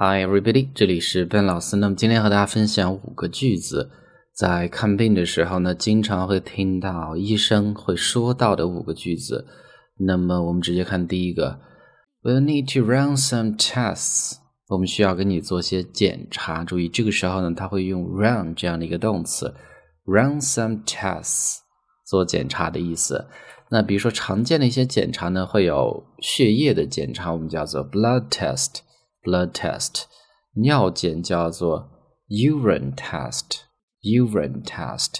Hi everybody，这里是 Ben 老师。那么今天和大家分享五个句子，在看病的时候呢，经常会听到医生会说到的五个句子。那么我们直接看第一个，We need to run some tests。我们需要给你做些检查。注意，这个时候呢，它会用 run 这样的一个动词，run some tests，做检查的意思。那比如说常见的一些检查呢，会有血液的检查，我们叫做 blood test。Blood test，尿检叫做 urine test，urine test，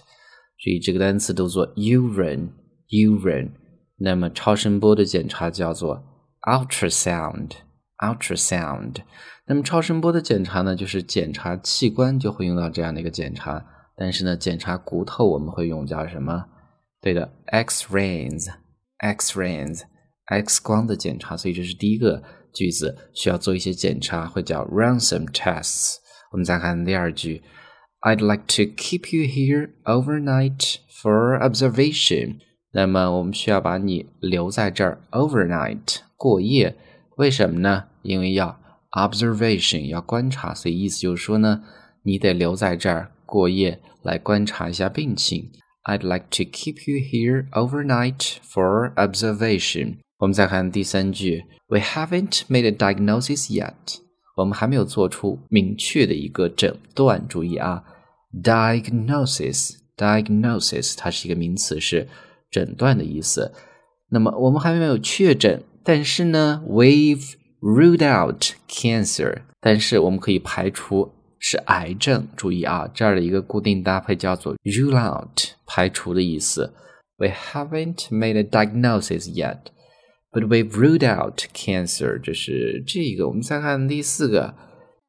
所以这个单词都做 urine，urine。那么超声波的检查叫做 ultrasound，ultrasound。那么超声波的检查呢，就是检查器官就会用到这样的一个检查，但是呢，检查骨头我们会用叫什么？对的，X-rays，X-rays，X 光的检查。所以这是第一个。句子需要做一些检查，会叫 run some tests。我们再看第二句，I'd like to keep you here overnight for observation。那么我们需要把你留在这儿 overnight 过夜，为什么呢？因为要 observation 要观察，所以意思就是说呢，你得留在这儿过夜来观察一下病情。I'd like to keep you here overnight for observation。我们再看第三句，We haven't made a diagnosis yet。我们还没有做出明确的一个诊断。注意啊，diagnosis，diagnosis，它是一个名词，是诊断的意思。那么我们还没有确诊，但是呢，we've ruled out cancer。但是我们可以排除是癌症。注意啊，这儿的一个固定搭配叫做 rule out，排除的意思。We haven't made a diagnosis yet。But we've ruled out cancer，这是这个。我们再看第四个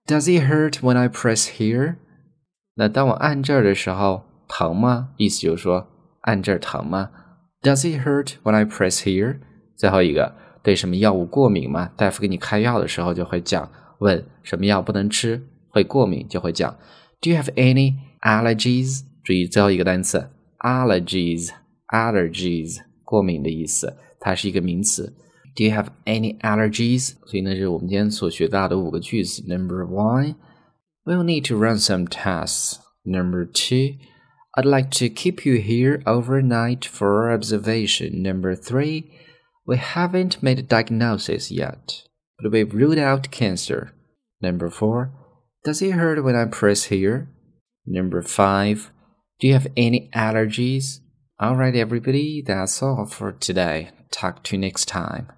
，Does it hurt when I press here？那当我按这儿的时候，疼吗？意思就是说，按这儿疼吗？Does it hurt when I press here？最后一个，对什么药物过敏吗？大夫给你开药的时候就会讲，问什么药不能吃，会过敏就会讲，Do you have any allergies？注意最后一个单词，allergies，allergies，过敏的意思。它是一个名词。Do you have any allergies？所以呢，是我们今天所学到的五个句子。Number one, we'll need to run some tests. Number two, I'd like to keep you here overnight for observation. Number three, we haven't made a diagnosis yet, but we've ruled out cancer. Number four, does it hurt when I press here? Number five, do you have any allergies? Alright, everybody, that's all for today. Talk to you next time.